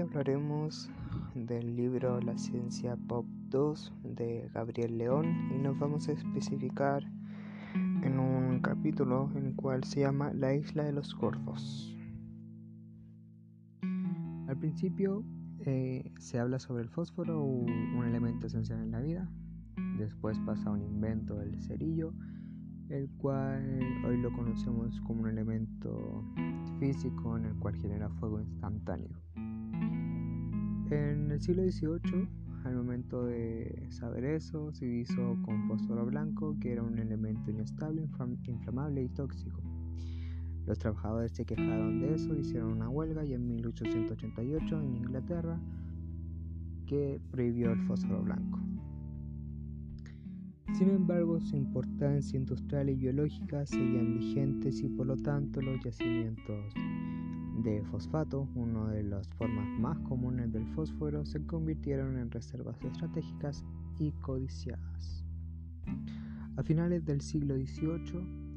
Hablaremos del libro La ciencia pop 2 de Gabriel León y nos vamos a especificar en un capítulo en el cual se llama La isla de los gordos. Al principio eh, se habla sobre el fósforo, un elemento esencial en la vida. Después pasa un invento del cerillo, el cual hoy lo conocemos como un elemento físico en el cual genera fuego instantáneo. En el siglo XVIII, al momento de saber eso, se hizo con fósforo blanco, que era un elemento inestable, inflamable y tóxico. Los trabajadores se quejaron de eso, hicieron una huelga y en 1888 en Inglaterra que prohibió el fósforo blanco. Sin embargo, su importancia industrial y biológica seguían vigentes y por lo tanto los yacimientos de fosfato, una de las formas más comunes del fósforo, se convirtieron en reservas estratégicas y codiciadas. A finales del siglo XVIII,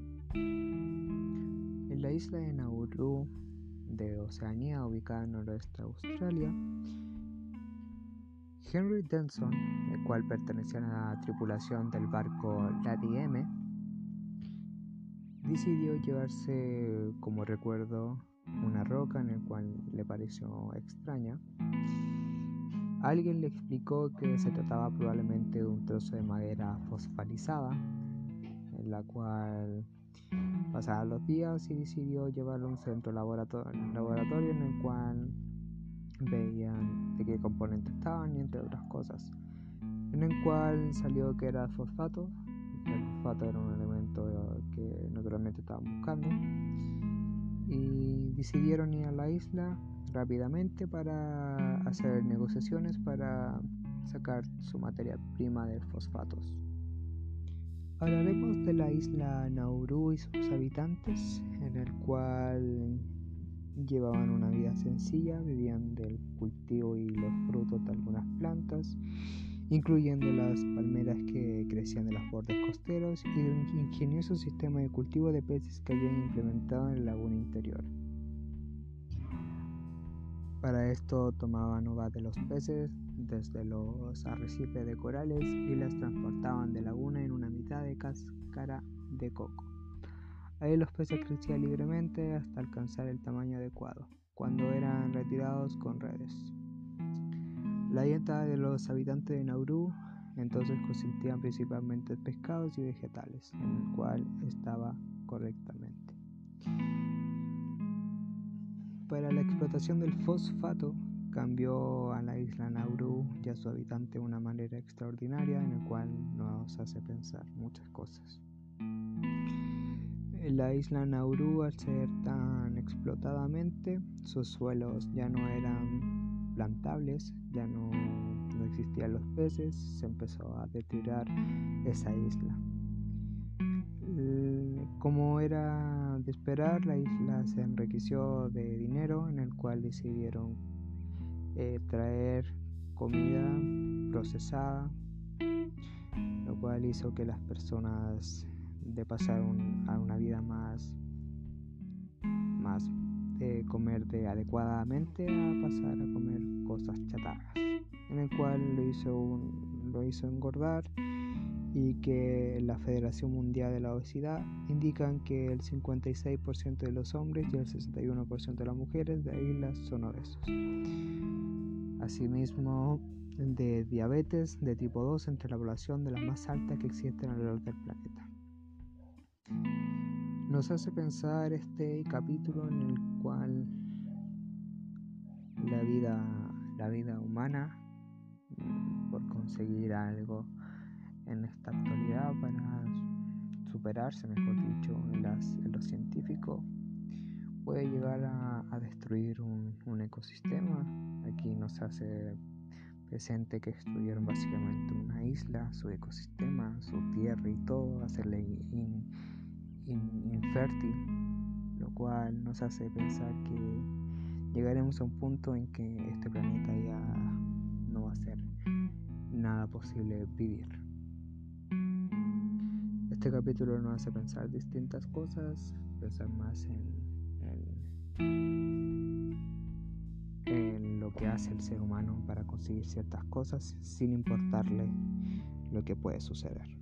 la isla de Nauru de Oceanía, ubicada en noroeste de Australia, Henry Denson, el cual pertenecía a la tripulación del barco Lady M, decidió llevarse como recuerdo una roca en el cual le pareció extraña. Alguien le explicó que se trataba probablemente de un trozo de madera fosfalizada, en la cual Pasaron los días y decidió llevarlo a un centro laboratorio, laboratorio en el cual veían de qué componentes estaban y entre otras cosas. En el cual salió que era fosfato. El fosfato era un elemento que naturalmente estaban buscando. Y decidieron ir a la isla rápidamente para hacer negociaciones para sacar su materia prima de fosfatos. Hablaremos de la isla Nauru y sus habitantes, en el cual llevaban una vida sencilla, vivían del cultivo y los frutos de algunas plantas, incluyendo las palmeras que crecían de los bordes costeros y un ingenioso sistema de cultivo de peces que habían implementado en el laguna interior. Para esto tomaban uvas de los peces desde los arrecifes de corales y las transportaban de laguna en una mitad de cáscara de coco. Ahí los peces crecían libremente hasta alcanzar el tamaño adecuado, cuando eran retirados con redes. La dieta de los habitantes de Nauru entonces consistía principalmente en pescados y vegetales, en el cual estaba correctamente. Para la explotación del fosfato cambió a la isla Nauru y a su habitante de una manera extraordinaria en el cual nos hace pensar muchas cosas. La isla Nauru, al ser tan explotadamente, sus suelos ya no eran plantables, ya no, no existían los peces, se empezó a deteriorar esa isla. Como era de esperar, la isla se enriqueció de dinero en el cual decidieron eh, traer comida procesada, lo cual hizo que las personas de pasar a una vida más de comer de adecuadamente a pasar a comer cosas chatarras, en el cual lo hizo, lo hizo engordar y que la Federación Mundial de la Obesidad indican que el 56% de los hombres y el 61% de las mujeres de islas son obesos. Asimismo, de diabetes de tipo 2 entre la población de las más altas que existen alrededor del planeta. Nos hace pensar este capítulo en el cual la vida, la vida humana, por conseguir algo, en esta actualidad para superarse, mejor dicho, en, las, en lo científico, puede llegar a, destruir un, ecosistema. Aquí nos hace presente que destruyeron básicamente una isla, su ecosistema, su tierra y todo, hacerle infértil, lo cual nos hace pensar que llegaremos a un punto en que este planeta ya no va a ser nada posible vivir. Este capítulo nos hace pensar distintas cosas, pensar más en, lo que hace el ser humano para conseguir ciertas cosas sin importarle lo que puede suceder.